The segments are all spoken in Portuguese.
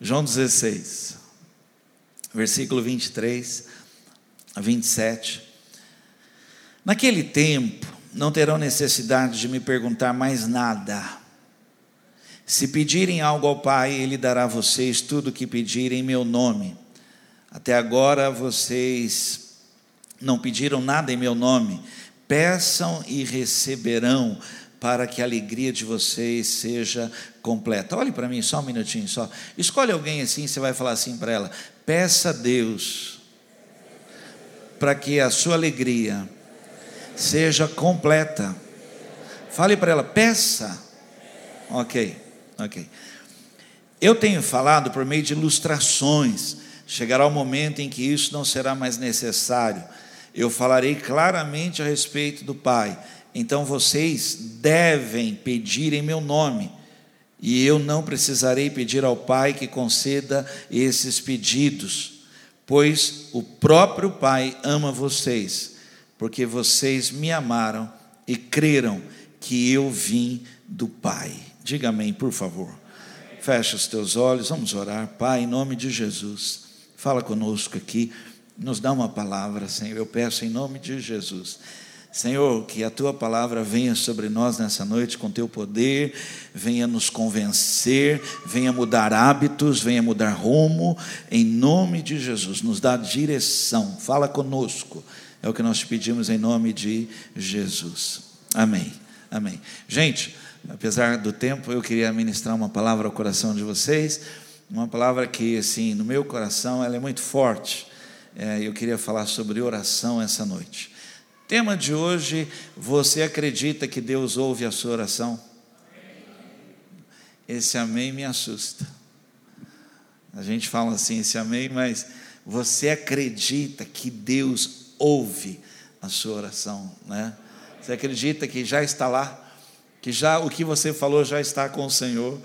João 16, versículo 23 a 27. Naquele tempo, não terão necessidade de me perguntar mais nada. Se pedirem algo ao Pai, Ele dará a vocês tudo o que pedirem em meu nome. Até agora vocês não pediram nada em meu nome. Peçam e receberão, para que a alegria de vocês seja completa. Olhe para mim só um minutinho só. Escolhe alguém assim, você vai falar assim para ela: peça a Deus para que a sua alegria seja completa. Fale para ela, peça. Ok, ok. Eu tenho falado por meio de ilustrações. Chegará o momento em que isso não será mais necessário. Eu falarei claramente a respeito do Pai então vocês devem pedir em meu nome, e eu não precisarei pedir ao Pai que conceda esses pedidos, pois o próprio Pai ama vocês, porque vocês me amaram e creram que eu vim do Pai. Diga amém, por favor. Fecha os teus olhos, vamos orar. Pai, em nome de Jesus, fala conosco aqui, nos dá uma palavra, Senhor. Eu peço em nome de Jesus Senhor, que a tua palavra venha sobre nós nessa noite com teu poder, venha nos convencer, venha mudar hábitos, venha mudar rumo, em nome de Jesus, nos dá direção, fala conosco, é o que nós te pedimos em nome de Jesus. Amém. Amém. Gente, apesar do tempo, eu queria ministrar uma palavra ao coração de vocês, uma palavra que, assim, no meu coração, ela é muito forte. É, eu queria falar sobre oração essa noite. Tema de hoje: você acredita que Deus ouve a sua oração? Esse amém me assusta. A gente fala assim, esse amém, mas você acredita que Deus ouve a sua oração, né? Você acredita que já está lá, que já o que você falou já está com o Senhor,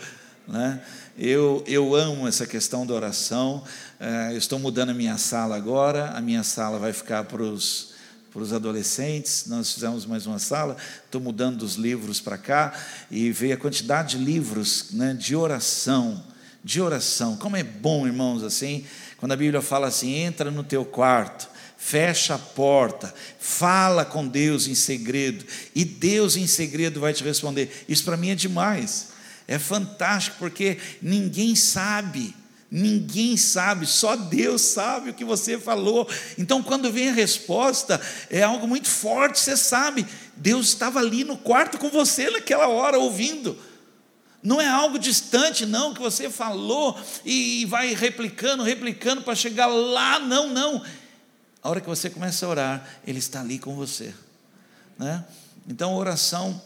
né? Eu, eu amo essa questão da oração. É, estou mudando a minha sala agora. A minha sala vai ficar para os para os adolescentes, nós fizemos mais uma sala, estou mudando os livros para cá, e veio a quantidade de livros né, de oração, de oração, como é bom, irmãos, assim, quando a Bíblia fala assim, entra no teu quarto, fecha a porta, fala com Deus em segredo, e Deus em segredo vai te responder, isso para mim é demais, é fantástico, porque ninguém sabe, Ninguém sabe, só Deus sabe o que você falou. Então, quando vem a resposta, é algo muito forte, você sabe. Deus estava ali no quarto com você naquela hora, ouvindo. Não é algo distante, não, que você falou e vai replicando, replicando para chegar lá. Não, não. A hora que você começa a orar, Ele está ali com você. Né? Então, oração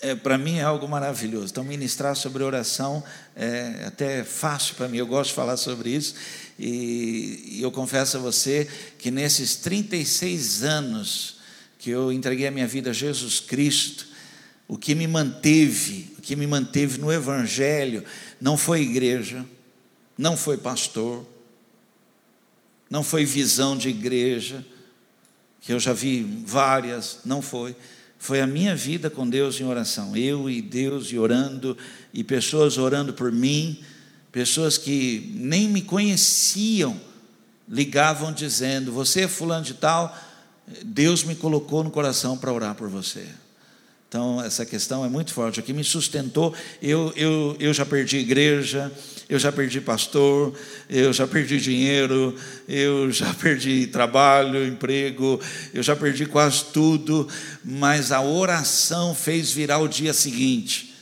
é, para mim é algo maravilhoso. Então, ministrar sobre oração é até fácil para mim, eu gosto de falar sobre isso. E, e eu confesso a você que nesses 36 anos que eu entreguei a minha vida a Jesus Cristo, o que me manteve, o que me manteve no Evangelho, não foi igreja, não foi pastor, não foi visão de igreja, que eu já vi várias, não foi foi a minha vida com Deus em oração. Eu e Deus e orando, e pessoas orando por mim, pessoas que nem me conheciam, ligavam dizendo: Você é fulano de tal, Deus me colocou no coração para orar por você. Então, essa questão é muito forte. O que me sustentou, eu, eu, eu já perdi igreja, eu já perdi pastor, eu já perdi dinheiro, eu já perdi trabalho, emprego, eu já perdi quase tudo, mas a oração fez virar o dia seguinte.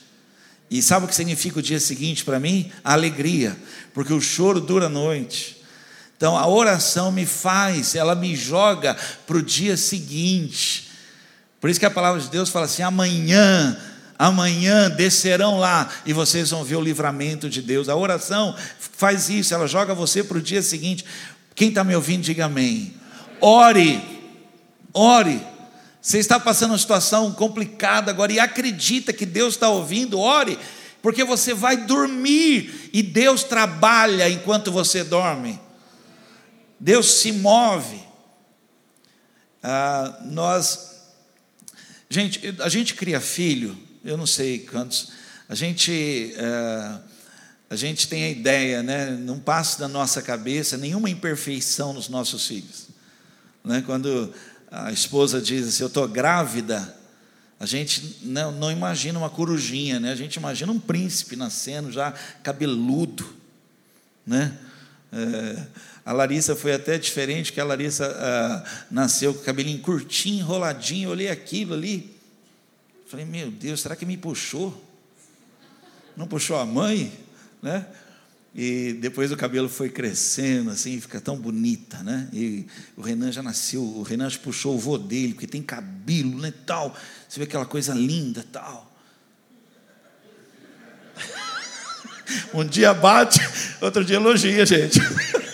E sabe o que significa o dia seguinte para mim? A alegria, porque o choro dura a noite. Então a oração me faz, ela me joga para o dia seguinte. Por isso que a palavra de Deus fala assim: amanhã, amanhã descerão lá e vocês vão ver o livramento de Deus. A oração faz isso, ela joga você para o dia seguinte. Quem está me ouvindo, diga amém. Ore, ore. Você está passando uma situação complicada agora e acredita que Deus está ouvindo, ore, porque você vai dormir e Deus trabalha enquanto você dorme. Deus se move. Ah, nós Gente, a gente cria filho, eu não sei quantos, a gente, é, a gente tem a ideia, né? não passa da nossa cabeça nenhuma imperfeição nos nossos filhos. Né? Quando a esposa diz assim, eu estou grávida, a gente não, não, imagina uma corujinha, né? a gente imagina um príncipe nascendo já cabeludo. Né? É, a Larissa foi até diferente, que a Larissa ah, nasceu com o cabelinho curtinho, enroladinho, eu olhei aquilo ali, falei, meu Deus, será que me puxou? Não puxou a mãe? Né? E depois o cabelo foi crescendo, assim, fica tão bonita, né? E o Renan já nasceu, o Renan já puxou o vô dele, porque tem cabelo, né, tal. Você vê aquela coisa linda, tal. Um dia bate, outro dia elogia, gente.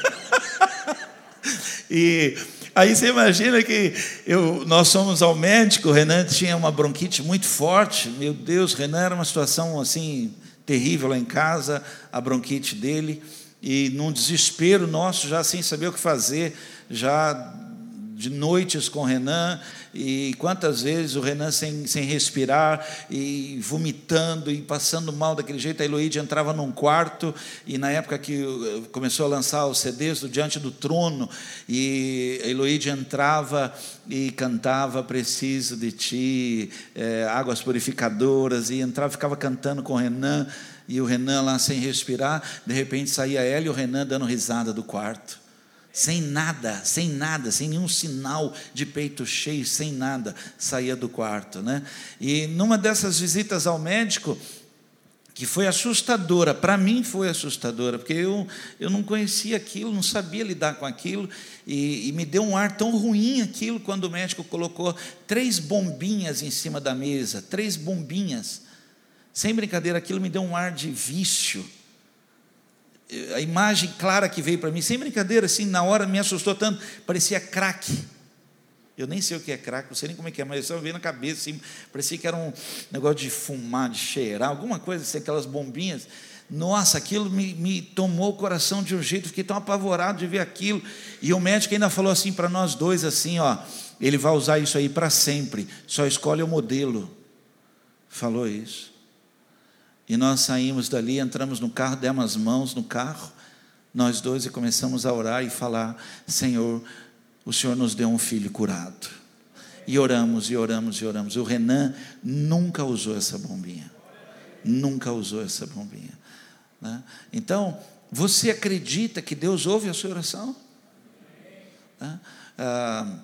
E aí você imagina que eu, nós somos ao médico, o Renan tinha uma bronquite muito forte. Meu Deus, Renan era uma situação assim terrível lá em casa, a bronquite dele, e num desespero nosso, já sem saber o que fazer, já de noites com o Renan, e quantas vezes o Renan sem, sem respirar, e vomitando, e passando mal daquele jeito, a Eloíde entrava num quarto, e na época que começou a lançar os CDs do Diante do Trono, e a Eloíde entrava e cantava Preciso de Ti, é, Águas Purificadoras, e entrava, ficava cantando com o Renan, e o Renan lá sem respirar, de repente saía ela e o Renan dando risada do quarto sem nada, sem nada, sem nenhum sinal de peito cheio, sem nada, saía do quarto, né? E numa dessas visitas ao médico, que foi assustadora, para mim foi assustadora, porque eu, eu não conhecia aquilo, não sabia lidar com aquilo, e, e me deu um ar tão ruim aquilo quando o médico colocou três bombinhas em cima da mesa, três bombinhas. Sem brincadeira, aquilo me deu um ar de vício a imagem clara que veio para mim, sem brincadeira, assim, na hora me assustou tanto, parecia crack. Eu nem sei o que é crack, não sei nem como é que é, mas só vi na cabeça, assim, parecia que era um negócio de fumar, de cheirar, alguma coisa assim, aquelas bombinhas. Nossa, aquilo me, me tomou o coração de um jeito, fiquei tão apavorado de ver aquilo. E o médico ainda falou assim para nós dois, assim, ó, ele vai usar isso aí para sempre, só escolhe o modelo. Falou isso. E nós saímos dali, entramos no carro, demos as mãos no carro, nós dois, e começamos a orar e falar: Senhor, o Senhor nos deu um filho curado. E oramos, e oramos, e oramos. O Renan nunca usou essa bombinha. Nunca usou essa bombinha. Né? Então, você acredita que Deus ouve a sua oração? Né? Ah,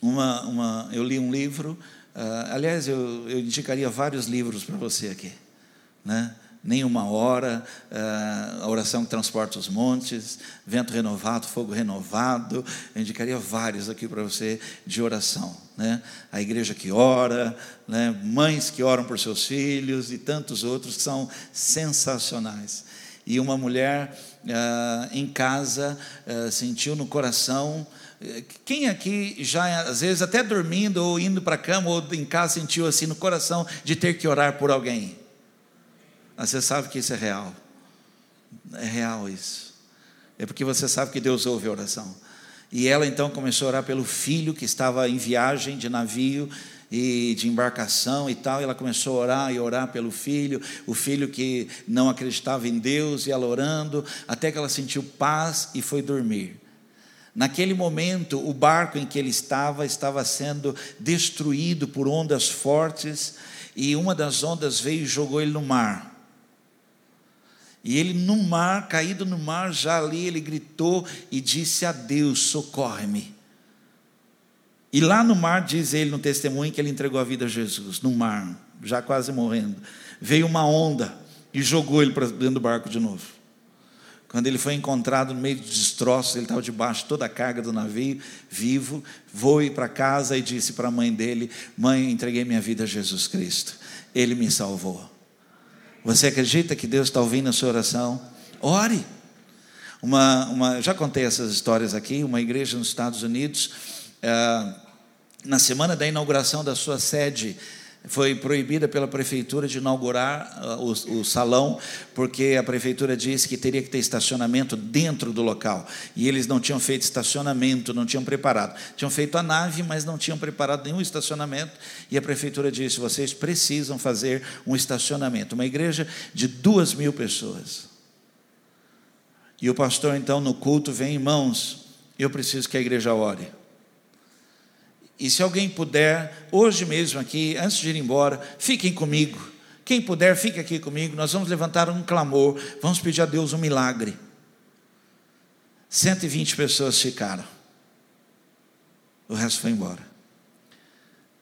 uma, uma, eu li um livro, ah, aliás, eu, eu indicaria vários livros para você aqui né? nem uma hora, uh, a oração que transporta os montes, vento renovado, fogo renovado. Eu indicaria vários aqui para você de oração. Né? A igreja que ora, né? mães que oram por seus filhos e tantos outros que são sensacionais. E uma mulher uh, em casa uh, sentiu no coração. Quem aqui já, às vezes, até dormindo ou indo para a cama ou em casa, sentiu assim no coração de ter que orar por alguém? Mas você sabe que isso é real. É real isso. É porque você sabe que Deus ouve a oração. E ela então começou a orar pelo filho que estava em viagem de navio e de embarcação e tal. E ela começou a orar e orar pelo filho, o filho que não acreditava em Deus, e ela orando, até que ela sentiu paz e foi dormir. Naquele momento, o barco em que ele estava estava sendo destruído por ondas fortes, e uma das ondas veio e jogou ele no mar. E ele no mar, caído no mar, já ali ele gritou e disse a Deus: socorre-me. E lá no mar, diz ele no testemunho, que ele entregou a vida a Jesus, no mar, já quase morrendo. Veio uma onda e jogou ele para dentro do barco de novo. Quando ele foi encontrado no meio de destroços, ele estava debaixo de toda a carga do navio, vivo, voe para casa e disse para a mãe dele: Mãe, entreguei minha vida a Jesus Cristo, ele me salvou. Você acredita que Deus está ouvindo a sua oração? Ore. Uma, uma, já contei essas histórias aqui. Uma igreja nos Estados Unidos, é, na semana da inauguração da sua sede, foi proibida pela prefeitura de inaugurar uh, o, o, salão, porque a prefeitura disse que teria que ter estacionamento dentro do local. E eles não tinham feito estacionamento, não tinham preparado. Tinham feito a nave, mas não tinham preparado nenhum estacionamento. E a prefeitura disse: vocês precisam fazer um estacionamento. Uma igreja de duas mil pessoas. E o pastor, então, no culto, vem, irmãos, eu preciso que a igreja ore. E se alguém puder, hoje mesmo aqui, antes de ir embora, fiquem comigo. Quem puder, fique aqui comigo. Nós vamos levantar um clamor, vamos pedir a Deus um milagre. 120 pessoas ficaram. O resto foi embora.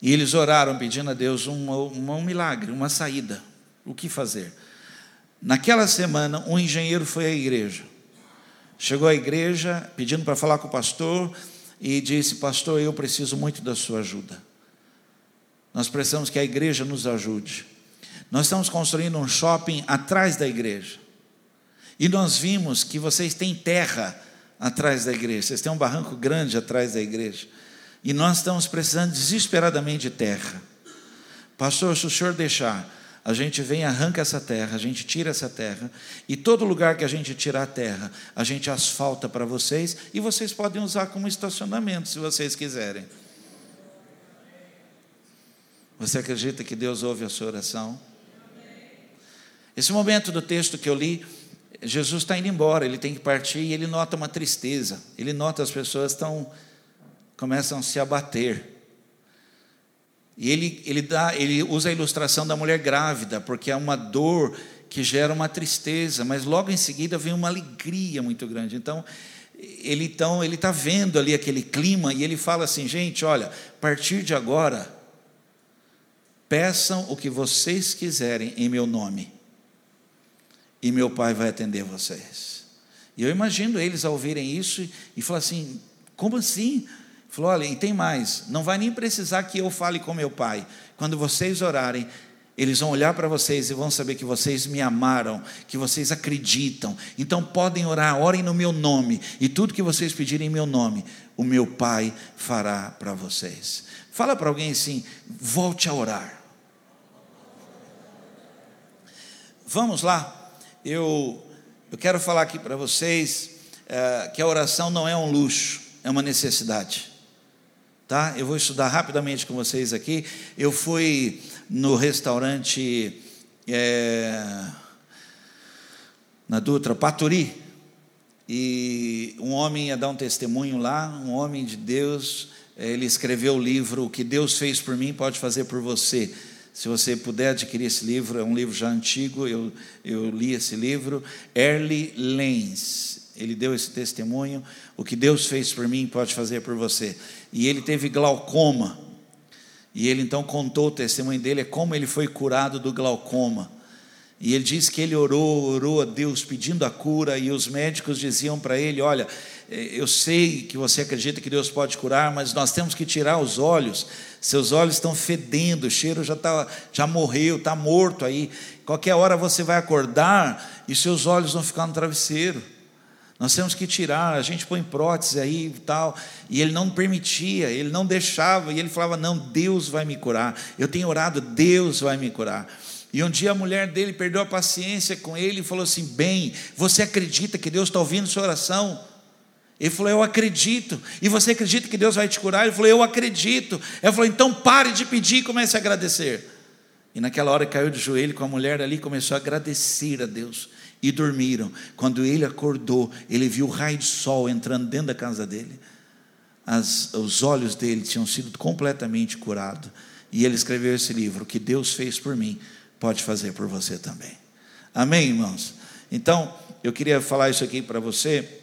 E eles oraram pedindo a Deus um, um, um milagre, uma saída. O que fazer? Naquela semana, um engenheiro foi à igreja. Chegou à igreja pedindo para falar com o pastor e disse: Pastor, eu preciso muito da sua ajuda. Nós precisamos que a igreja nos ajude. Nós estamos construindo um shopping atrás da igreja. E nós vimos que vocês têm terra atrás da igreja, vocês têm um barranco grande atrás da igreja. E nós estamos precisando desesperadamente de terra. Pastor, se o senhor deixar, a gente vem, arranca essa terra, a gente tira essa terra, e todo lugar que a gente tirar a terra, a gente asfalta para vocês, e vocês podem usar como estacionamento, se vocês quiserem. Você acredita que Deus ouve a sua oração? Esse momento do texto que eu li, Jesus está indo embora, ele tem que partir e ele nota uma tristeza. Ele nota as pessoas estão começam a se abater. E ele, ele, dá, ele usa a ilustração da mulher grávida, porque é uma dor que gera uma tristeza, mas logo em seguida vem uma alegria muito grande. Então, ele então está vendo ali aquele clima e ele fala assim, gente, olha, a partir de agora, peçam o que vocês quiserem em meu nome, e meu Pai vai atender vocês. E eu imagino eles ouvirem isso e falar assim, como assim? Falou: olha, e tem mais, não vai nem precisar que eu fale com meu pai. Quando vocês orarem, eles vão olhar para vocês e vão saber que vocês me amaram, que vocês acreditam. Então podem orar, orem no meu nome, e tudo que vocês pedirem em meu nome, o meu Pai fará para vocês. Fala para alguém assim: volte a orar. Vamos lá, eu, eu quero falar aqui para vocês é, que a oração não é um luxo, é uma necessidade tá? Eu vou estudar rapidamente com vocês aqui. Eu fui no restaurante é, na Dutra, Paturi, e um homem ia dar um testemunho lá, um homem de Deus, ele escreveu o livro O que Deus fez por mim pode fazer por você. Se você puder adquirir esse livro, é um livro já antigo, eu, eu li esse livro. Early Lenz, ele deu esse testemunho. O que Deus fez por mim pode fazer por você. E ele teve glaucoma. E ele então contou o testemunho dele, é como ele foi curado do glaucoma. E ele diz que ele orou, orou a Deus pedindo a cura, e os médicos diziam para ele: Olha, eh, eu sei que você acredita que Deus pode curar, mas nós temos que tirar os olhos. Seus olhos estão fedendo, o cheiro já, tá, já morreu, está morto aí. Qualquer hora você vai acordar e seus olhos vão ficar no travesseiro. Nós temos que tirar, a gente põe prótese aí e tal. E ele não permitia, ele não deixava, e ele falava: Não, Deus vai me curar. Eu tenho orado, Deus vai me curar. E um dia a mulher dele perdeu a paciência com ele e falou assim: Bem, você acredita que Deus está ouvindo sua oração? Ele falou: Eu acredito. E você acredita que Deus vai te curar? Ele falou: Eu acredito. Ela falou: Então pare de pedir e comece a agradecer. E naquela hora caiu de joelho com a mulher ali, começou a agradecer a Deus e dormiram. Quando ele acordou, ele viu o raio de sol entrando dentro da casa dele. As, os olhos dele tinham sido completamente curados. E ele escreveu esse livro: O que Deus fez por mim, pode fazer por você também. Amém, irmãos? Então, eu queria falar isso aqui para você.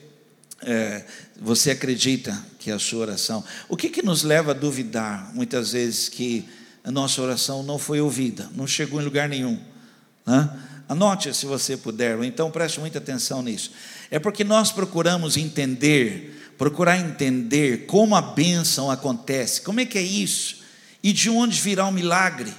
É, você acredita que a sua oração. O que, que nos leva a duvidar, muitas vezes, que a nossa oração não foi ouvida, não chegou em lugar nenhum? Né? Anote se você puder, ou então preste muita atenção nisso. É porque nós procuramos entender, procurar entender como a bênção acontece, como é que é isso, e de onde virá o milagre.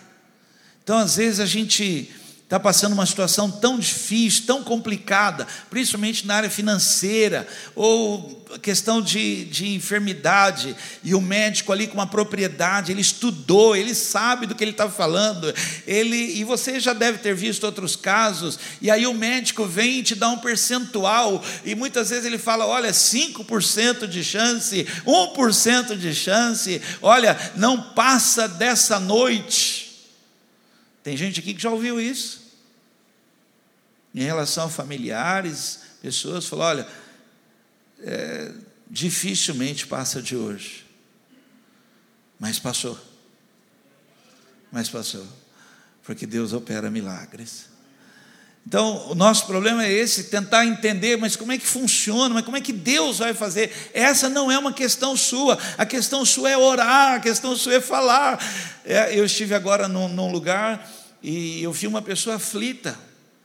Então, às vezes, a gente está passando uma situação tão difícil, tão complicada, principalmente na área financeira, ou questão de, de enfermidade, e o médico ali com uma propriedade, ele estudou, ele sabe do que ele está falando, ele, e você já deve ter visto outros casos, e aí o médico vem e te dá um percentual, e muitas vezes ele fala: olha, 5% de chance, 1% de chance, olha, não passa dessa noite. Tem gente aqui que já ouviu isso em relação a familiares, pessoas, falou: olha, é, dificilmente passa de hoje. Mas passou. Mas passou. Porque Deus opera milagres. Então, o nosso problema é esse, tentar entender, mas como é que funciona, mas como é que Deus vai fazer? Essa não é uma questão sua, a questão sua é orar, a questão sua é falar. É, eu estive agora num, num lugar e eu vi uma pessoa aflita,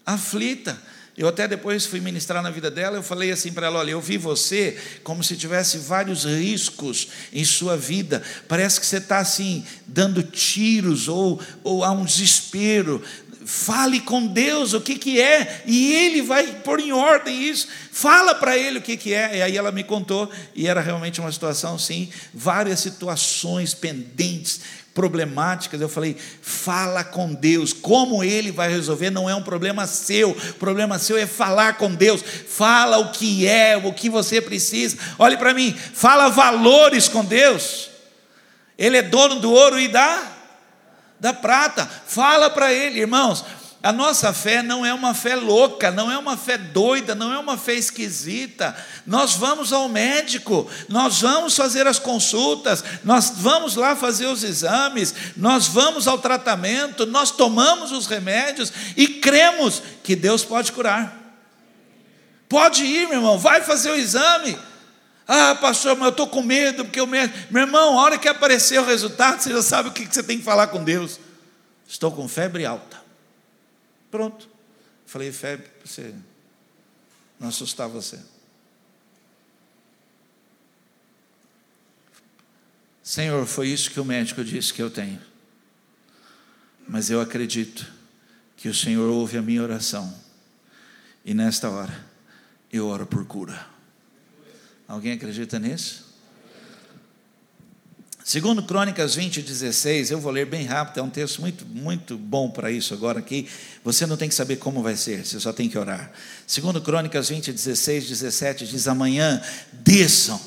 aflita. Eu até depois fui ministrar na vida dela, eu falei assim para ela: olha, eu vi você como se tivesse vários riscos em sua vida. Parece que você está assim, dando tiros, ou, ou há um desespero. Fale com Deus o que, que é, e Ele vai pôr em ordem isso. Fala para Ele o que, que é. E aí ela me contou, e era realmente uma situação, sim, várias situações pendentes problemáticas, eu falei, fala com Deus, como Ele vai resolver? Não é um problema seu, o problema seu é falar com Deus, fala o que é, o que você precisa, olhe para mim, fala valores com Deus, Ele é dono do ouro e da, da prata, fala para Ele, irmãos, a nossa fé não é uma fé louca, não é uma fé doida, não é uma fé esquisita. Nós vamos ao médico, nós vamos fazer as consultas, nós vamos lá fazer os exames, nós vamos ao tratamento, nós tomamos os remédios e cremos que Deus pode curar. Pode ir, meu irmão, vai fazer o exame. Ah, pastor, mas eu estou com medo, porque o médico. Meu irmão, a hora que aparecer o resultado, você já sabe o que você tem que falar com Deus. Estou com febre alta. Pronto. Falei, febre, para você não assustar você. Senhor, foi isso que o médico disse que eu tenho. Mas eu acredito que o Senhor ouve a minha oração. E nesta hora, eu oro por cura. Alguém acredita nisso? Segundo Crônicas 20, 16, eu vou ler bem rápido, é um texto muito, muito bom para isso agora aqui. Você não tem que saber como vai ser, você só tem que orar. Segundo Crônicas 20, 16, 17, diz, amanhã desçam,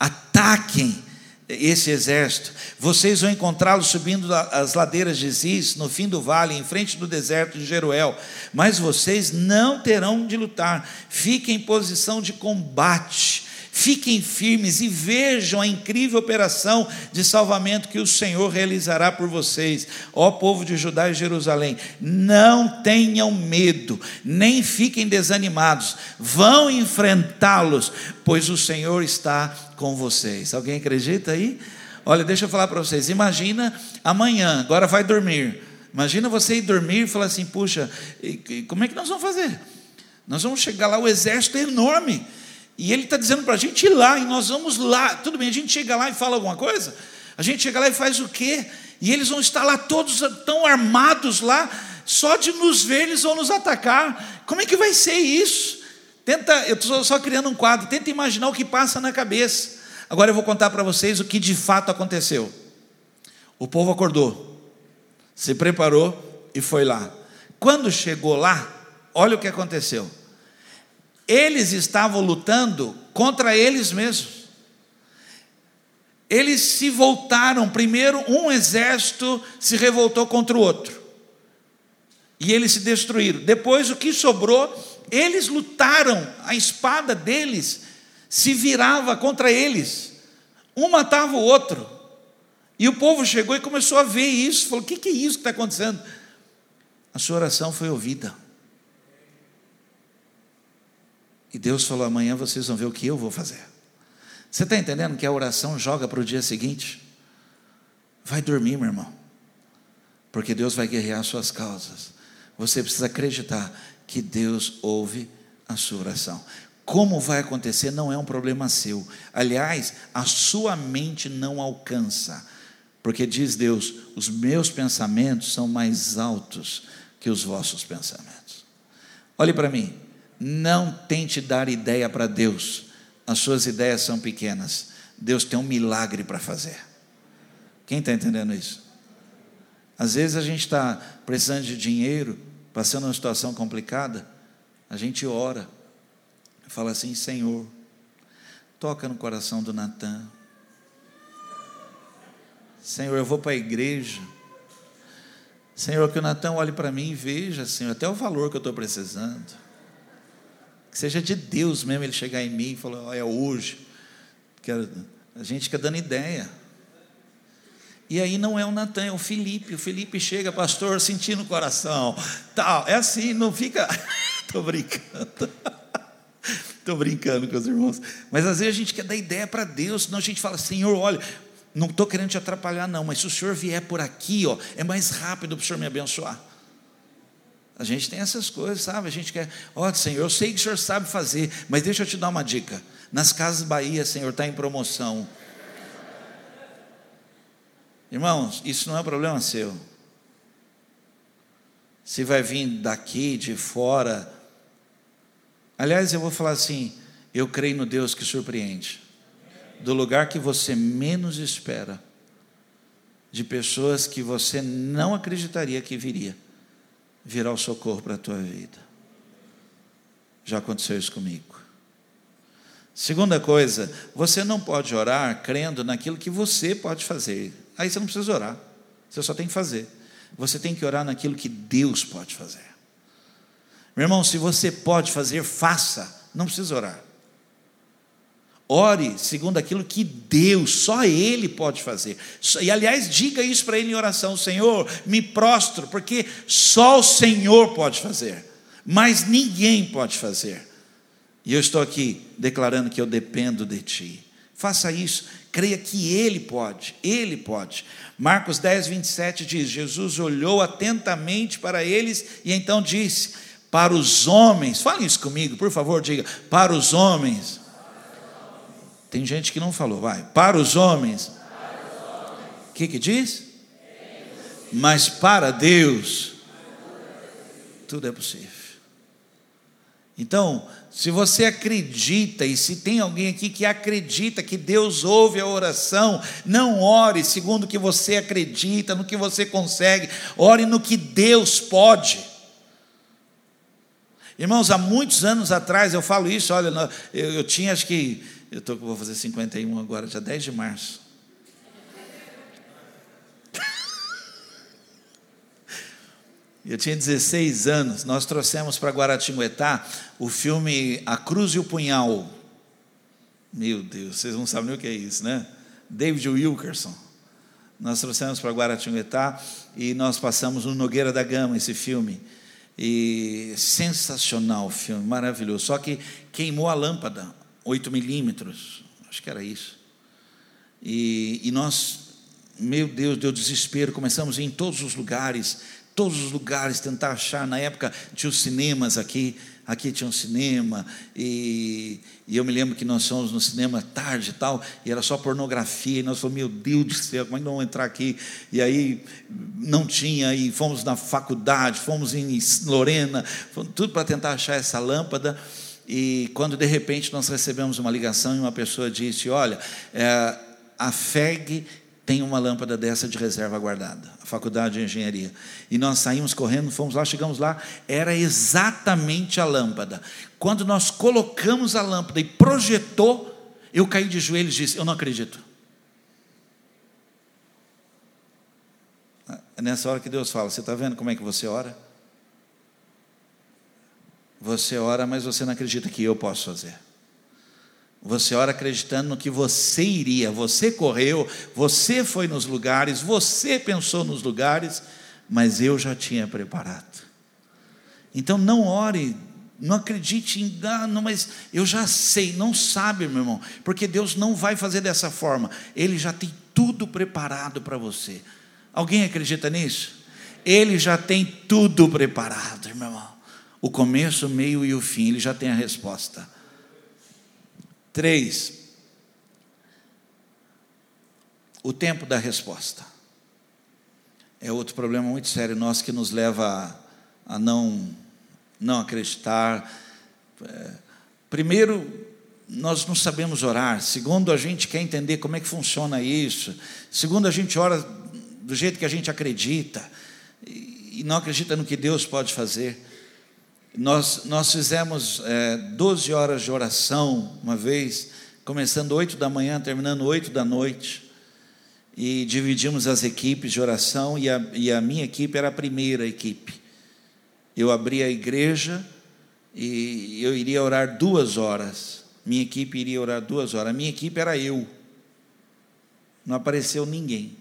ataquem esse exército. Vocês vão encontrá-lo subindo as ladeiras de Ziz, no fim do vale, em frente do deserto de Jeruel. Mas vocês não terão de lutar. Fiquem em posição de combate Fiquem firmes e vejam a incrível operação de salvamento que o Senhor realizará por vocês, ó povo de Judá e Jerusalém. Não tenham medo, nem fiquem desanimados, vão enfrentá-los, pois o Senhor está com vocês. Alguém acredita aí? Olha, deixa eu falar para vocês. Imagina amanhã, agora vai dormir. Imagina você ir dormir e falar assim: puxa, como é que nós vamos fazer? Nós vamos chegar lá, o exército é enorme. E ele está dizendo para a gente ir lá, e nós vamos lá. Tudo bem, a gente chega lá e fala alguma coisa? A gente chega lá e faz o quê? E eles vão estar lá todos tão armados lá, só de nos ver eles vão nos atacar. Como é que vai ser isso? Tenta, eu estou só criando um quadro, tenta imaginar o que passa na cabeça. Agora eu vou contar para vocês o que de fato aconteceu. O povo acordou, se preparou e foi lá. Quando chegou lá, olha o que aconteceu eles estavam lutando contra eles mesmos. Eles se voltaram, primeiro um exército se revoltou contra o outro. E eles se destruíram. Depois o que sobrou, eles lutaram, a espada deles se virava contra eles. Um matava o outro. E o povo chegou e começou a ver isso, falou: "O que é isso que está acontecendo?" A sua oração foi ouvida. E Deus falou: amanhã vocês vão ver o que eu vou fazer. Você está entendendo que a oração joga para o dia seguinte? Vai dormir, meu irmão, porque Deus vai guerrear suas causas. Você precisa acreditar que Deus ouve a sua oração. Como vai acontecer não é um problema seu. Aliás, a sua mente não alcança, porque diz Deus: os meus pensamentos são mais altos que os vossos pensamentos. Olhe para mim, não tente dar ideia para Deus, as suas ideias são pequenas. Deus tem um milagre para fazer. Quem está entendendo isso? Às vezes a gente está precisando de dinheiro, passando uma situação complicada, a gente ora, fala assim: Senhor, toca no coração do Natan. Senhor, eu vou para a igreja. Senhor, que o Natan olhe para mim e veja, Senhor, até o valor que eu estou precisando. Que seja de Deus mesmo ele chegar em mim e falar: oh, é hoje. A gente fica dando ideia. E aí não é o Natan, é o Felipe. O Felipe chega, pastor, sentindo o coração. Tal. É assim, não fica. Estou brincando. Estou brincando com os irmãos. Mas às vezes a gente quer dar ideia para Deus, senão a gente fala, Senhor, olha, não estou querendo te atrapalhar, não, mas se o Senhor vier por aqui, ó, é mais rápido para o Senhor me abençoar. A gente tem essas coisas, sabe? A gente quer, ó, oh, Senhor, eu sei que o Senhor sabe fazer, mas deixa eu te dar uma dica. Nas casas Bahia, Senhor, está em promoção. Irmãos, isso não é problema seu. Se vai vir daqui, de fora. Aliás, eu vou falar assim: eu creio no Deus que surpreende. Do lugar que você menos espera, de pessoas que você não acreditaria que viria, virá o socorro para a tua vida. Já aconteceu isso comigo. Segunda coisa, você não pode orar crendo naquilo que você pode fazer. Aí você não precisa orar. Você só tem que fazer. Você tem que orar naquilo que Deus pode fazer. Meu irmão, se você pode fazer, faça. Não precisa orar. Ore segundo aquilo que Deus, só Ele pode fazer. E aliás, diga isso para Ele em oração: Senhor, me prostro, porque só o Senhor pode fazer, mas ninguém pode fazer. E eu estou aqui declarando que eu dependo de Ti. Faça isso, creia que Ele pode, Ele pode. Marcos 10, 27 diz: Jesus olhou atentamente para eles e então disse: Para os homens, fale isso comigo, por favor, diga: Para os homens. Tem gente que não falou, vai. Para os homens. O que, que diz? Mas para Deus, tudo é possível. Então, se você acredita, e se tem alguém aqui que acredita que Deus ouve a oração, não ore segundo o que você acredita, no que você consegue, ore no que Deus pode. Irmãos, há muitos anos atrás, eu falo isso, olha, eu, eu tinha acho que, eu tô, vou fazer 51 agora, dia 10 de março. Eu tinha 16 anos, nós trouxemos para Guaratinguetá o filme A Cruz e o Punhal. Meu Deus, vocês não sabem nem o que é isso, né? David Wilkerson. Nós trouxemos para Guaratinguetá e nós passamos no Nogueira da Gama esse filme. E sensacional o filme, maravilhoso. Só que queimou a lâmpada, 8 milímetros, acho que era isso. E, e nós, meu Deus, deu desespero, começamos em todos os lugares, todos os lugares, tentar achar. Na época tinha os cinemas aqui, aqui tinha um cinema, e, e, eu me lembro que nós fomos no cinema tarde e tal, e era só pornografia, e nós falamos, meu Deus do céu, como é que não vamos entrar aqui? E aí não tinha, e fomos na faculdade, fomos em Lorena, tudo para tentar achar essa lâmpada. E quando de repente nós recebemos uma ligação e uma pessoa disse: Olha, é, a FEG tem uma lâmpada dessa de reserva guardada, a faculdade de engenharia. E nós saímos correndo, fomos lá, chegamos lá, era exatamente a lâmpada. Quando nós colocamos a lâmpada e projetou, eu caí de joelhos e disse: Eu não acredito. É nessa hora que Deus fala: Você está vendo como é que você ora? Você ora, mas você não acredita que eu posso fazer. Você ora acreditando no que você iria, você correu, você foi nos lugares, você pensou nos lugares, mas eu já tinha preparado. Então não ore, não acredite em, ah, mas eu já sei, não sabe, meu irmão, porque Deus não vai fazer dessa forma, Ele já tem tudo preparado para você. Alguém acredita nisso? Ele já tem tudo preparado, meu irmão. O começo, o meio e o fim, Ele já tem a resposta. Três, o tempo da resposta. É outro problema muito sério nosso que nos leva a, a não, não acreditar. É, primeiro, nós não sabemos orar. Segundo, a gente quer entender como é que funciona isso. Segundo, a gente ora do jeito que a gente acredita e não acredita no que Deus pode fazer. Nós, nós fizemos é, 12 horas de oração uma vez, começando 8 da manhã, terminando 8 da noite, e dividimos as equipes de oração, e a, e a minha equipe era a primeira equipe. Eu abri a igreja e eu iria orar duas horas. Minha equipe iria orar duas horas. A minha equipe era eu. Não apareceu ninguém.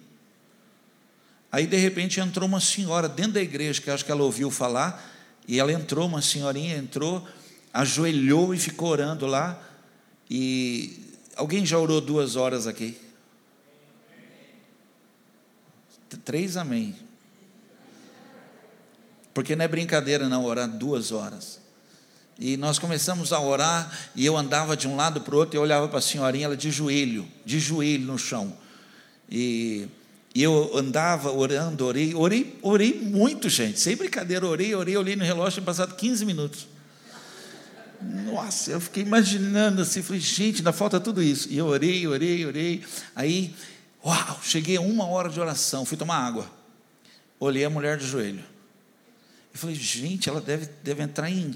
Aí, de repente, entrou uma senhora dentro da igreja, que acho que ela ouviu falar, e ela entrou, uma senhorinha entrou, ajoelhou e ficou orando lá. E alguém já orou duas horas aqui? Três amém. Porque não é brincadeira não orar duas horas. E nós começamos a orar, e eu andava de um lado para o outro, e eu olhava para a senhorinha, ela de joelho, de joelho no chão. E, e eu andava orando, orei, orei, orei muito, gente, sem brincadeira, orei, orei, olhei no relógio, tinha passado 15 minutos. Nossa, eu fiquei imaginando assim, falei, gente, ainda falta tudo isso. E eu orei, orei, orei. Aí, uau, cheguei a uma hora de oração, fui tomar água. Olhei a mulher de joelho. E falei, gente, ela deve, deve entrar em.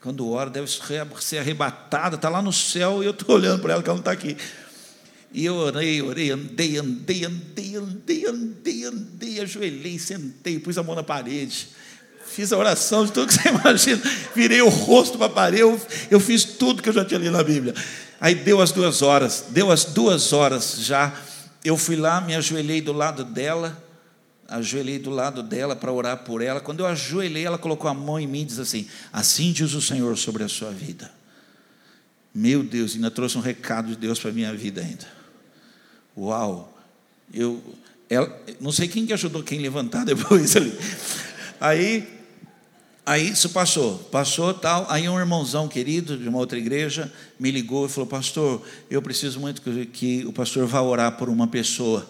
Quando ora, deve ser arrebatada, está lá no céu e eu estou olhando para ela que ela não está aqui. E eu orei, orei, andei, andei, andei, andei, andei, andei, ajoelhei, sentei, pus a mão na parede. Fiz a oração de tudo que você imagina. Virei o rosto para a parede. Eu, eu fiz tudo que eu já tinha lido na Bíblia. Aí deu as duas horas. Deu as duas horas já. Eu fui lá, me ajoelhei do lado dela. Ajoelhei do lado dela para orar por ela. Quando eu ajoelhei, ela colocou a mão em mim e disse assim: Assim diz o Senhor sobre a sua vida. Meu Deus, ainda trouxe um recado de Deus para a minha vida ainda. Uau! Eu, ela, não sei quem que ajudou quem levantar depois ali. Aí, aí isso passou, passou tal. Aí um irmãozão querido de uma outra igreja me ligou e falou: Pastor, eu preciso muito que, que o pastor vá orar por uma pessoa.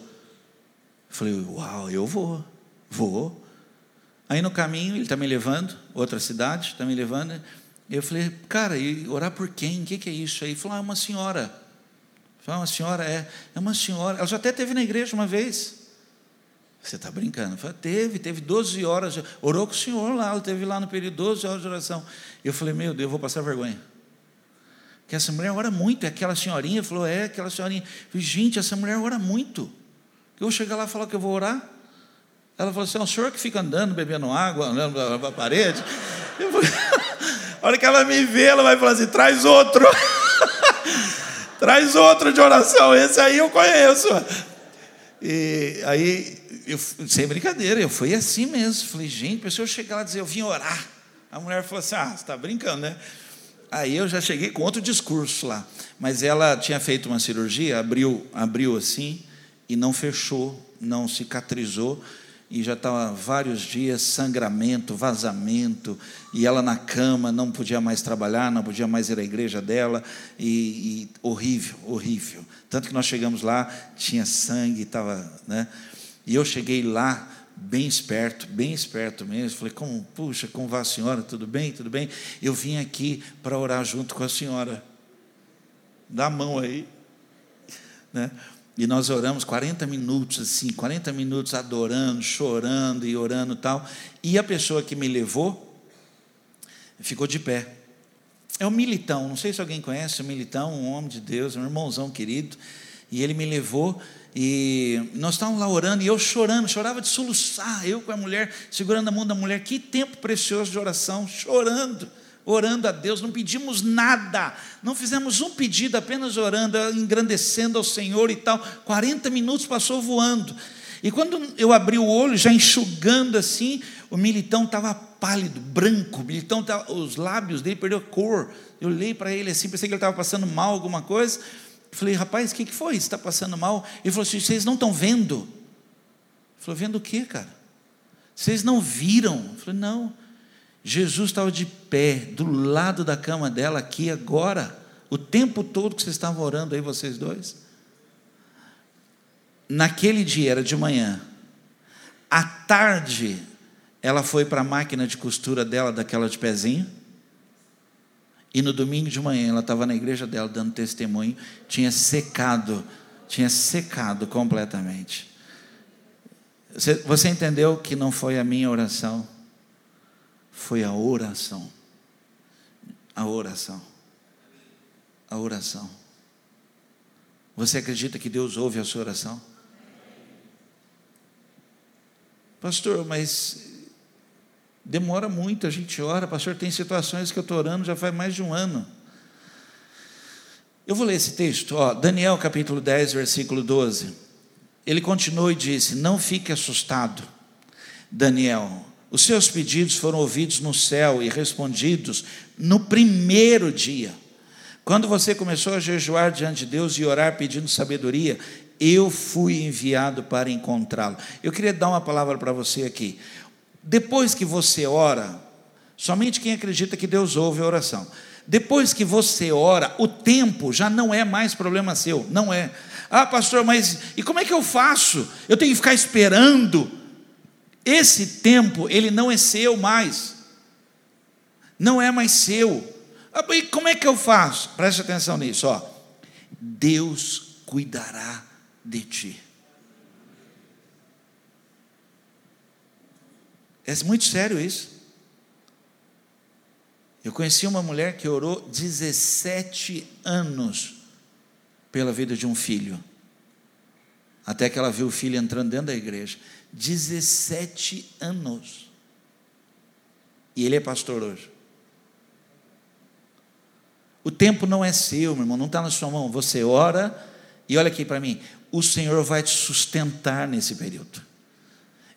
Eu falei: Uau, eu vou, vou. Aí no caminho ele está me levando, outra cidade, está me levando. Eu falei, cara, e orar por quem? O que, que é isso aí? Ele falou, ah, uma senhora. Falei, uma senhora, é, é uma senhora. Ela já até teve na igreja uma vez. Você está brincando? Falei, teve, teve 12 horas. Orou com o senhor lá, ela teve lá no período 12 horas de oração. Eu falei, meu Deus, eu vou passar vergonha. Que essa mulher ora muito, é aquela senhorinha, falou, é aquela senhorinha. Eu falei, gente, essa mulher ora muito. Eu vou chegar lá e falar que eu vou orar. Ela falou assim: é o senhor que fica andando, bebendo água, andando para a parede. Eu falei, a hora que ela me vê, ela vai falar assim: traz outro. Traz outro de oração, esse aí eu conheço. E aí, eu, sem brincadeira, eu fui assim mesmo. Falei, gente, a pessoa chegar lá e dizer, eu vim orar. A mulher falou assim: ah, você está brincando, né? Aí eu já cheguei com outro discurso lá. Mas ela tinha feito uma cirurgia, abriu, abriu assim e não fechou, não cicatrizou e já estava vários dias sangramento, vazamento, e ela na cama, não podia mais trabalhar, não podia mais ir à igreja dela, e, e horrível, horrível. Tanto que nós chegamos lá, tinha sangue, estava, né? E eu cheguei lá bem esperto, bem esperto mesmo. Falei, como, puxa, como vai a senhora? Tudo bem? Tudo bem? Eu vim aqui para orar junto com a senhora. Dá a mão aí, né? E nós oramos 40 minutos, assim, 40 minutos adorando, chorando e orando tal. E a pessoa que me levou ficou de pé. É o Militão, não sei se alguém conhece o Militão, um homem de Deus, um irmãozão querido. E ele me levou e nós estávamos lá orando e eu chorando, chorava de soluçar, eu com a mulher, segurando a mão da mulher. Que tempo precioso de oração, chorando orando a Deus, não pedimos nada, não fizemos um pedido, apenas orando, engrandecendo ao Senhor e tal. 40 minutos passou voando. E quando eu abri o olho, já enxugando assim, o militão estava pálido, branco, o militão tava, os lábios dele perdeu a cor. Eu olhei para ele assim, pensei que ele estava passando mal, alguma coisa. Falei, rapaz, o que, que foi? Você está passando mal? Ele falou assim: vocês não estão vendo? Ele falou, vendo o que, cara? Vocês não viram? Eu falei, não. Jesus estava de pé, do lado da cama dela, aqui agora, o tempo todo que vocês estavam orando aí, vocês dois. Naquele dia, era de manhã, à tarde, ela foi para a máquina de costura dela, daquela de pezinho, e no domingo de manhã, ela estava na igreja dela dando testemunho, tinha secado, tinha secado completamente. Você, entendeu que não foi a minha oração? Foi a oração. A oração. A oração. Você acredita que Deus ouve a sua oração? Pastor, mas Demora muito, a gente ora, pastor, tem situações que eu estou orando já faz mais de um ano. Eu vou ler esse texto, ó, Daniel capítulo 10, versículo 12. Ele continuou e disse: Não fique assustado, Daniel. Os seus pedidos foram ouvidos no céu e respondidos no primeiro dia. Quando você começou a jejuar diante de Deus e orar pedindo sabedoria, eu fui enviado para encontrá-lo. Eu queria dar uma palavra para você aqui. Depois que você ora, somente quem acredita que Deus ouve a oração. Depois que você ora, o tempo já não é mais problema seu, não é. Ah, pastor, mas e como é que eu faço? Eu tenho que ficar esperando. Esse tempo, ele não é seu mais. Não é mais seu. Ah, e como é que eu faço? Preste atenção nisso, ó. Deus cuidará de ti. É muito sério isso. Eu conheci uma mulher que orou 17 anos pela vida de um filho. Até que ela viu o filho entrando dentro da igreja. 17 anos. E ele é pastor hoje. O tempo não é seu, meu irmão, não está na sua mão. Você ora e olha aqui para mim: o Senhor vai te sustentar nesse período.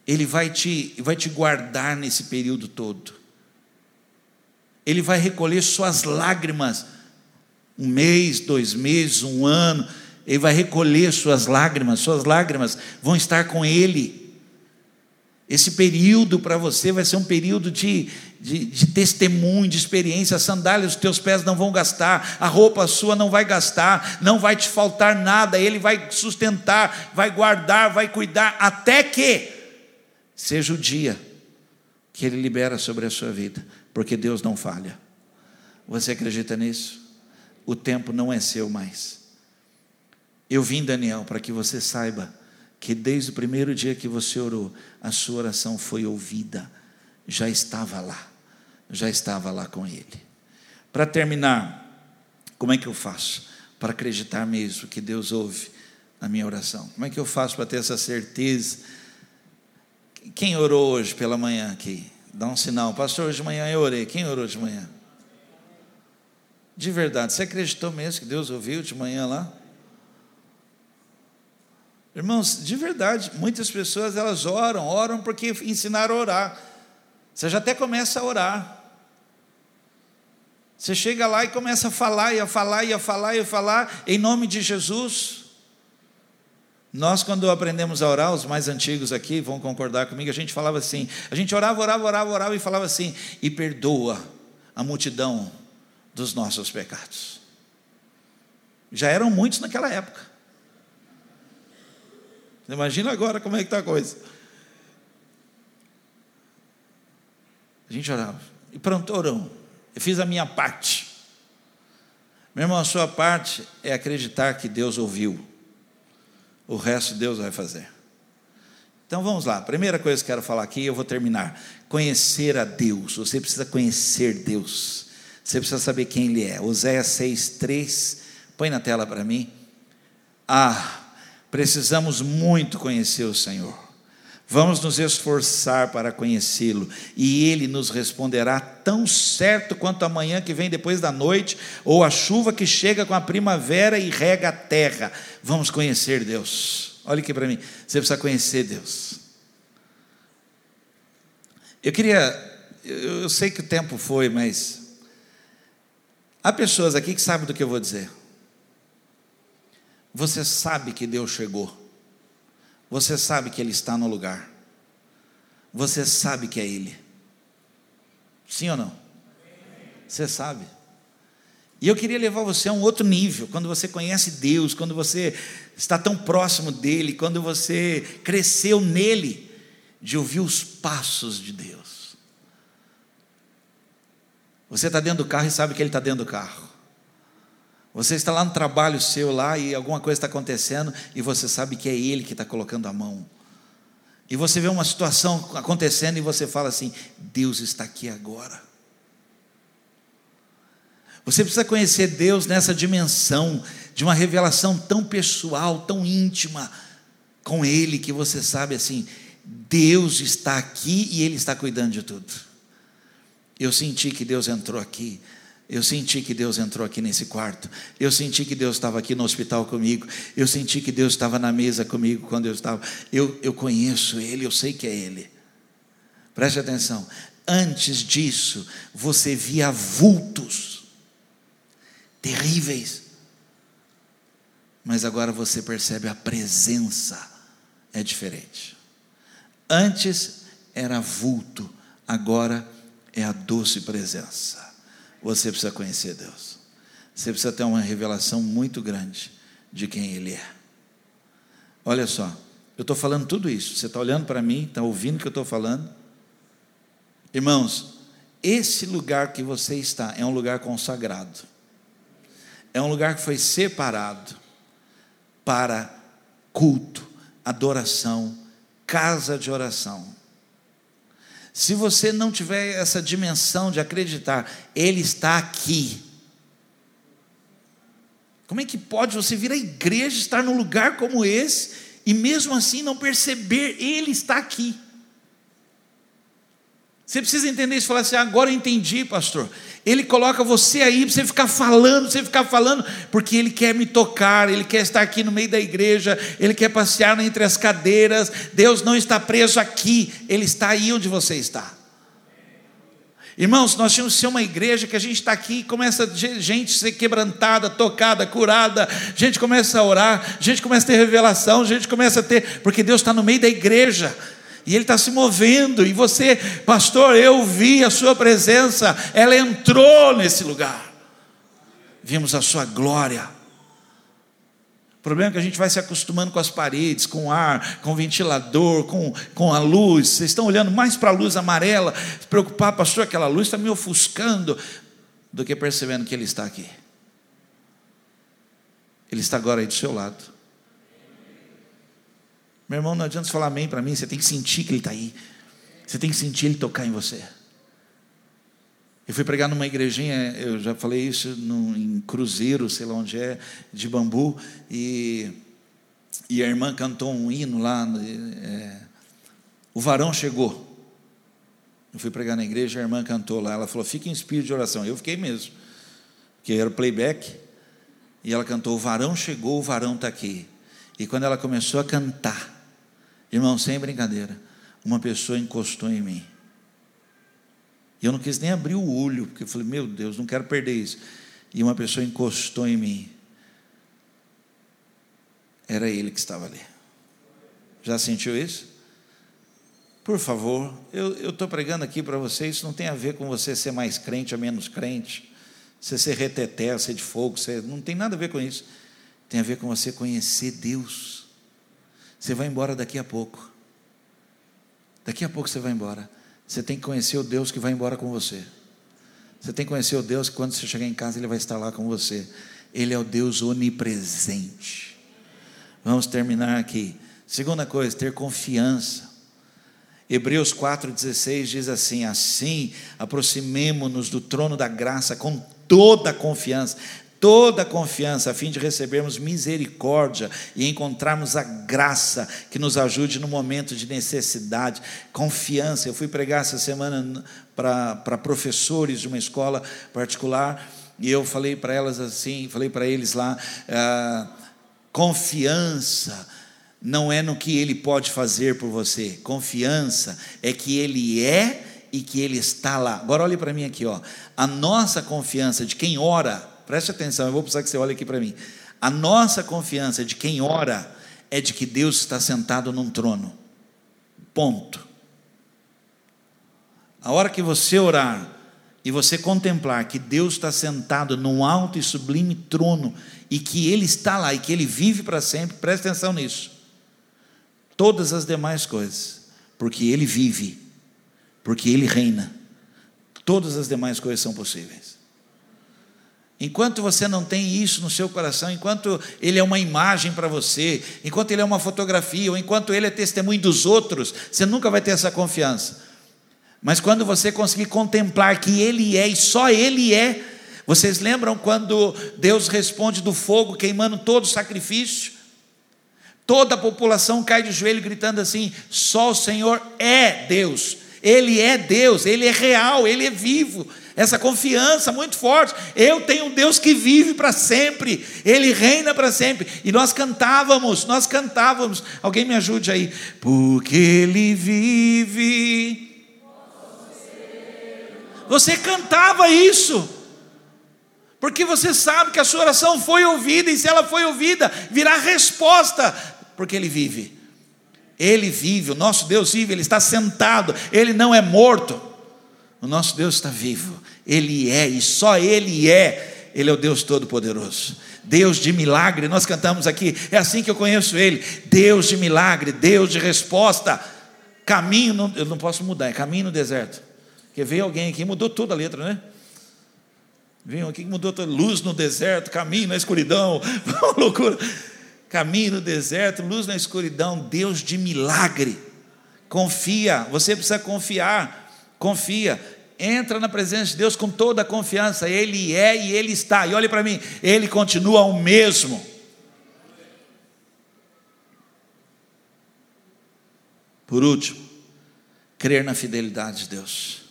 Ele vai te, vai te guardar nesse período todo. Ele vai recolher suas lágrimas, um mês, dois meses, um ano. Ele vai recolher suas lágrimas, suas lágrimas vão estar com Ele. Esse período para você vai ser um período de, de, de, testemunho, de experiência. As sandálias dos teus pés não vão gastar, a roupa sua não vai gastar, não vai te faltar nada. Ele vai sustentar, vai guardar, vai cuidar, até que seja o dia que Ele libera sobre a sua vida, porque Deus não falha. Você acredita nisso? O tempo não é seu mais. Eu vim, Daniel, para que você saiba que desde o primeiro dia que você orou, a sua oração foi ouvida, já estava lá, já estava lá com Ele. Para terminar, como é que eu faço para acreditar mesmo que Deus ouve a minha oração? Como é que eu faço para ter essa certeza? Quem orou hoje pela manhã aqui? Dá um sinal. Pastor, hoje de manhã eu orei. Quem orou de manhã? De verdade, você acreditou mesmo que Deus ouviu de manhã lá? Irmãos, de verdade, muitas pessoas elas oram, oram porque ensinaram a orar. Você já até começa a orar. Você chega lá e começa a falar, e a falar, e a falar, e a falar, em nome de Jesus. Nós, quando aprendemos a orar, os mais antigos aqui vão concordar comigo, a gente falava assim: a gente orava, orava, orava, orava e falava assim, e perdoa a multidão dos nossos pecados. Já eram muitos naquela época. Imagina agora como é que está a coisa. A gente orava. E pronto, orou. Eu fiz a minha parte. Meu irmão, a sua parte é acreditar que Deus ouviu. O resto Deus vai fazer. Então vamos lá. Primeira coisa que quero falar aqui, eu vou terminar. Conhecer a Deus. Você precisa conhecer Deus. Você precisa saber quem Ele é. Oséias 6,3. Põe na tela para mim. Ah, precisamos muito conhecer o Senhor. Vamos nos esforçar para conhecê-lo, e ele nos responderá tão certo quanto a manhã que vem depois da noite, ou a chuva que chega com a primavera e rega a terra. Vamos conhecer Deus. Olha aqui para mim, você precisa conhecer Deus. Eu queria, eu sei que o tempo foi, mas há pessoas aqui que sabem do que eu vou dizer. Você sabe que Deus chegou. Você sabe que Ele está no lugar. Você sabe que é Ele. Sim ou não? Você sabe. E eu queria levar você a um outro nível, quando você conhece Deus, quando você está tão próximo dEle, quando você cresceu nele, de ouvir os passos de Deus. Você está dentro do carro e sabe que Ele está dentro do carro. Você está lá no trabalho seu lá e alguma coisa está acontecendo e você sabe que é Ele que está colocando a mão. E você vê uma situação acontecendo e você fala assim: Deus está aqui agora. Você precisa conhecer Deus nessa dimensão de uma revelação tão pessoal, tão íntima com Ele, que você sabe assim: Deus está aqui e Ele está cuidando de tudo. Eu senti que Deus entrou aqui. Eu senti que Deus entrou aqui nesse quarto. Eu senti que Deus estava aqui no hospital comigo. Eu senti que Deus estava na mesa comigo quando eu estava. Eu, eu conheço Ele, eu sei que é Ele. Preste atenção. Antes disso, você via vultos terríveis. Mas agora você percebe a presença é diferente. Antes era vulto, agora é a doce presença. Você precisa conhecer Deus. Você precisa ter uma revelação muito grande de quem Ele é. Olha só, eu estou falando tudo isso. Você está olhando para mim, está ouvindo o que eu estou falando? Irmãos, esse lugar que você está é um lugar consagrado. É um lugar que foi separado para culto, adoração, casa de oração. Se você não tiver essa dimensão de acreditar, Ele está aqui. Como é que pode você vir à igreja, estar num lugar como esse, e mesmo assim não perceber, Ele está aqui? Você precisa entender isso e falar assim: agora eu entendi, pastor. Ele coloca você aí para você ficar falando, você ficar falando, porque Ele quer me tocar, Ele quer estar aqui no meio da igreja, Ele quer passear entre as cadeiras. Deus não está preso aqui, Ele está aí onde você está. Irmãos, nós tínhamos que ser uma igreja que a gente está aqui e começa gente a ser quebrantada, tocada, curada, gente começa a orar, gente começa a ter revelação, gente começa a ter, porque Deus está no meio da igreja e Ele está se movendo, e você, pastor, eu vi a Sua presença, ela entrou nesse lugar, vimos a Sua glória. O problema é que a gente vai se acostumando com as paredes, com o ar, com o ventilador, com, com a luz. Vocês estão olhando mais para a luz amarela, se preocupar, pastor, aquela luz está me ofuscando, do que percebendo que Ele está aqui. Ele está agora aí do seu lado. Meu irmão, não adianta você falar amém para mim, você tem que sentir que Ele está aí. Você tem que sentir Ele tocar em você. Eu fui pregar numa igrejinha, eu já falei isso no, em Cruzeiro, sei lá onde é, de bambu, e, e a irmã cantou um hino lá. É, o varão chegou. Eu fui pregar na igreja, a irmã cantou lá. Ela falou: Fique em espírito de oração. Eu fiquei mesmo, porque era playback. E ela cantou: O varão chegou, o varão está aqui. E quando ela começou a cantar, Irmão, sem brincadeira, uma pessoa encostou em mim. E eu não quis nem abrir o olho, porque eu falei, meu Deus, não quero perder isso. E uma pessoa encostou em mim. Era ele que estava ali. Já sentiu isso? Por favor, eu estou pregando aqui para vocês, isso não tem a ver com você ser mais crente ou menos crente, você ser reteté, ser de fogo, você, não tem nada a ver com isso. Tem a ver com você conhecer Deus. Você vai embora daqui a pouco. Daqui a pouco você vai embora. Você tem que conhecer o Deus que vai embora com você. Você tem que conhecer o Deus que quando você chegar em casa, Ele vai estar lá com você. Ele é o Deus onipresente. Vamos terminar aqui. Segunda coisa, ter confiança. Hebreus 4,16 diz assim: Assim aproximemo-nos do trono da graça com toda a confiança, toda a confiança, a fim de recebermos misericórdia e encontrarmos a graça que nos ajude no momento de necessidade. Confiança. Eu fui pregar essa semana para professores de uma escola particular e eu falei para elas assim, falei para eles lá, ah, confiança não é no que ele pode fazer por você, confiança é que ele é e que ele está lá. Agora olhe para mim aqui, ó. A nossa confiança de quem ora Preste atenção, eu vou precisar que você olhe aqui para mim. A nossa confiança de quem ora é de que Deus está sentado num trono. Ponto. A hora que você orar e você contemplar que Deus está sentado num alto e sublime trono e que Ele está lá e que Ele vive para sempre, preste atenção nisso. Todas as demais coisas, porque Ele vive, porque Ele reina, todas as demais coisas são possíveis. Enquanto você não tem isso no seu coração, enquanto ele é uma imagem para você, enquanto ele é uma fotografia, ou enquanto ele é testemunho dos outros, você nunca vai ter essa confiança. Mas quando você conseguir contemplar que ele é e só ele é, vocês lembram quando Deus responde do fogo queimando todo o sacrifício? Toda a população cai de joelho gritando assim: só o Senhor é Deus. Ele é Deus, Ele é real, Ele é vivo. Essa confiança muito forte. Eu tenho um Deus que vive para sempre, Ele reina para sempre. E nós cantávamos, nós cantávamos. Alguém me ajude aí. Porque Ele vive. Você cantava isso. Porque você sabe que a sua oração foi ouvida, e se ela foi ouvida, virá resposta, porque Ele vive. Ele vive, o nosso Deus vive, Ele está sentado, Ele não é morto. O nosso Deus está vivo, Ele é, e só Ele é, Ele é o Deus Todo-Poderoso. Deus de milagre, nós cantamos aqui, é assim que eu conheço Ele: Deus de milagre, Deus de resposta, caminho, no, eu não posso mudar, é caminho no deserto. Porque veio alguém aqui mudou toda a letra, né? Veio aqui que mudou toda luz no deserto, caminho na escuridão, uma loucura. Caminho no deserto, luz na escuridão, Deus de milagre. Confia, você precisa confiar, confia. Entra na presença de Deus com toda a confiança, Ele é e Ele está. E olhe para mim, Ele continua o mesmo. Por último, crer na fidelidade de Deus.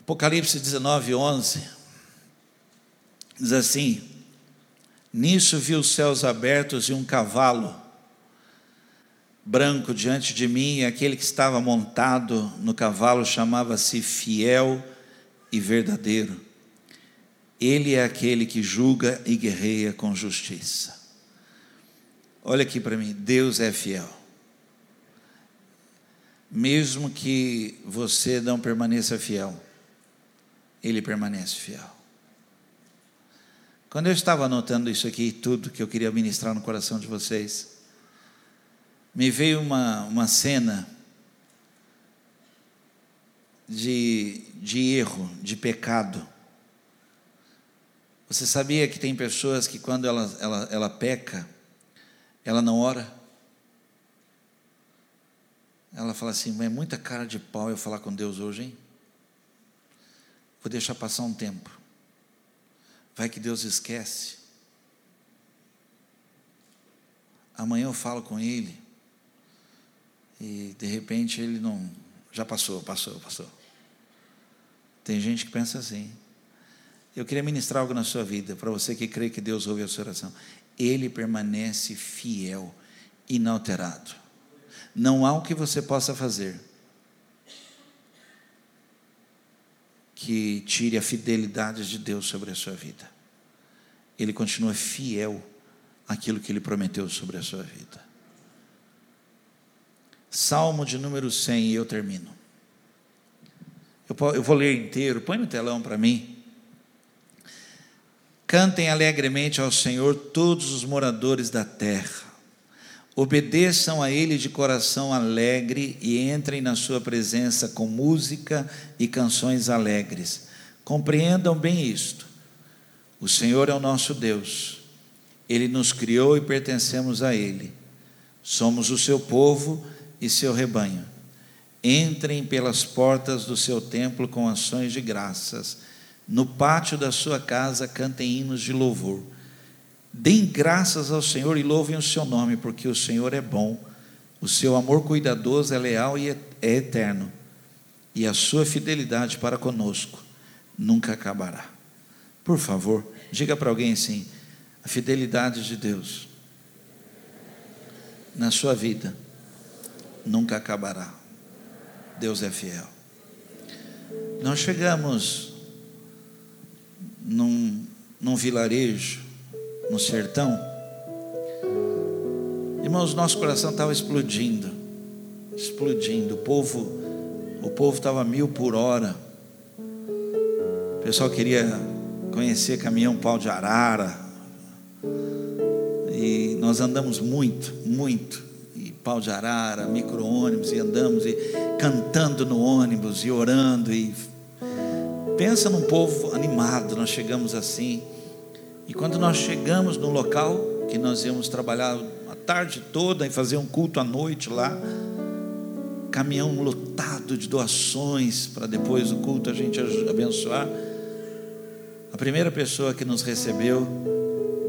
Apocalipse 19, 11, diz assim: Nisso vi os céus abertos e um cavalo branco diante de mim, e aquele que estava montado no cavalo chamava-se Fiel e Verdadeiro. Ele é aquele que julga e guerreia com justiça. Olha aqui para mim, Deus é fiel. Mesmo que você não permaneça fiel, ele permanece fiel. Quando eu estava anotando isso aqui, tudo que eu queria ministrar no coração de vocês, me veio uma, uma cena de, de erro, de pecado. Você sabia que tem pessoas que quando ela, ela, ela peca, ela não ora? Ela fala assim, é muita cara de pau eu falar com Deus hoje, hein? Vou deixar passar um tempo. Vai que Deus esquece. Amanhã eu falo com ele. E de repente ele não. Já passou, passou, passou. Tem gente que pensa assim. Eu queria ministrar algo na sua vida, para você que crê que Deus ouve a sua oração. Ele permanece fiel, inalterado. Não há o que você possa fazer que tire a fidelidade de Deus sobre a sua vida. Ele continua fiel àquilo que ele prometeu sobre a sua vida. Salmo de número 100, e eu termino. Eu, vou ler inteiro, põe no telão para mim. Cantem alegremente ao Senhor todos os moradores da terra Obedeçam a Ele de coração alegre e entrem na Sua presença com música e canções alegres. Compreendam bem isto. O Senhor é o nosso Deus. Ele nos criou e pertencemos a Ele. Somos o seu povo e seu rebanho. Entrem pelas portas do seu templo com ações de graças. No pátio da sua casa cantem hinos de louvor. Deem graças ao Senhor e louvem o seu nome, porque o Senhor é bom, o seu amor cuidadoso é leal e é, eterno, e a sua fidelidade para conosco nunca acabará. Por favor, diga para alguém assim: a fidelidade de Deus na sua vida nunca acabará. Deus é fiel. Nós chegamos num, num vilarejo no sertão, irmãos, nosso coração estava explodindo, explodindo. O povo, o povo estava mil por hora. O pessoal queria conhecer caminhão pau de arara. E nós andamos muito, muito. Pau de arara, micro-ônibus, e andamos e cantando no ônibus e orando. E pensa num povo animado, nós chegamos assim. E quando nós chegamos no local, que nós íamos trabalhar a tarde toda e fazer um culto à noite lá, caminhão lotado de doações para depois do culto a gente abençoar. A primeira pessoa que nos recebeu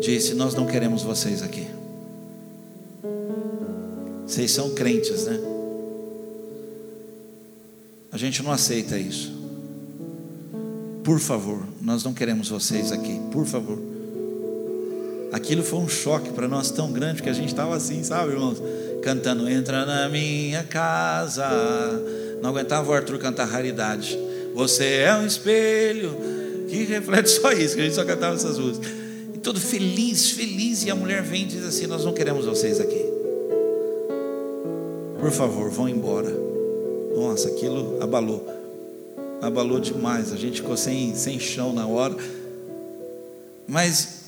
disse: Nós não queremos vocês aqui. Vocês são crentes, né? A gente não aceita isso. Por favor, nós não queremos vocês aqui, por favor. Aquilo foi um choque para nós tão grande que a gente estava assim, sabe, irmãos? Cantando, entra na minha casa. Não aguentava o Arthur cantar raridade. Você é um espelho que reflete só isso, que a gente só cantava essas músicas. E todo feliz, feliz, e a mulher vem e diz assim: Nós não queremos vocês aqui. Por favor, vão embora. Nossa, aquilo abalou. Abalou demais. A gente ficou sem, sem chão na hora. Mas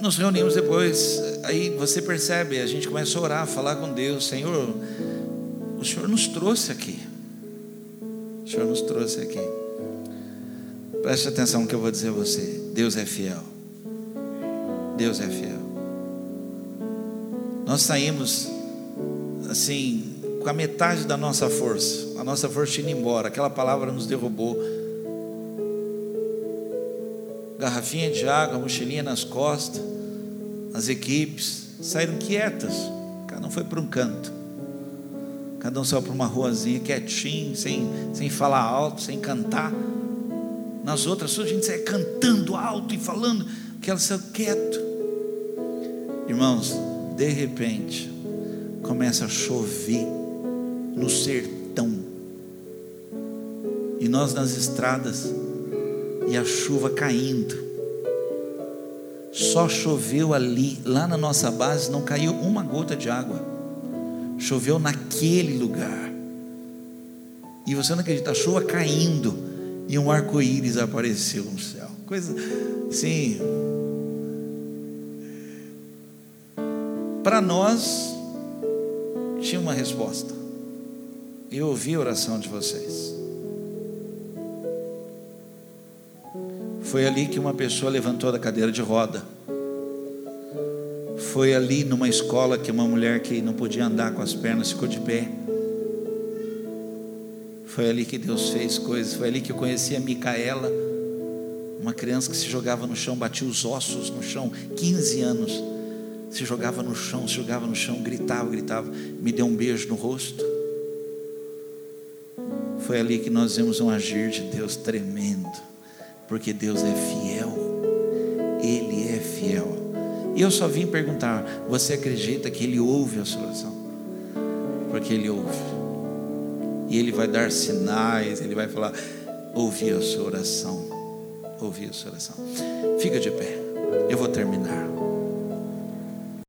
nos reunimos depois, aí você percebe, a gente começa a orar, a falar com Deus, Senhor, o Senhor nos trouxe aqui. O Senhor nos trouxe aqui. Preste atenção no que eu vou dizer a você. Deus é fiel. Deus é fiel. Nós saímos assim, com a metade da nossa força. A nossa força indo embora. Aquela palavra nos derrubou garrafinha de água, mochilinha nas costas, as equipes saíram quietas, cada um foi para um canto, cada um saiu para uma ruazinha quietinho, sem, sem falar alto, sem cantar. Nas outras, a gente saia cantando alto e falando, que saiu quieto. Irmãos, de repente, começa a chover no sertão, e nós nas estradas, e a chuva caindo. Só choveu ali, lá na nossa base, não caiu uma gota de água. Choveu naquele lugar. E você não acredita, a chuva caindo e um arco-íris apareceu no céu. Coisa assim. Para nós, tinha uma resposta. Eu ouvi a oração de vocês. Foi ali que uma pessoa levantou da cadeira de roda. Foi ali numa escola que uma mulher que não podia andar com as pernas ficou de pé. Foi ali que Deus fez coisas. Foi ali que eu conheci a Micaela, uma criança que se jogava no chão, batia os ossos no chão, 15 anos. Se jogava no chão, se jogava no chão, gritava, gritava, me deu um beijo no rosto. Foi ali que nós vimos um agir de Deus tremendo porque Deus é fiel. Ele é fiel. E eu só vim perguntar: você acredita que Ele ouve a sua oração? Porque Ele ouve. E Ele vai dar sinais, Ele vai falar: ouvi a sua oração. Ouvi a sua oração. Fica de pé. Eu vou terminar.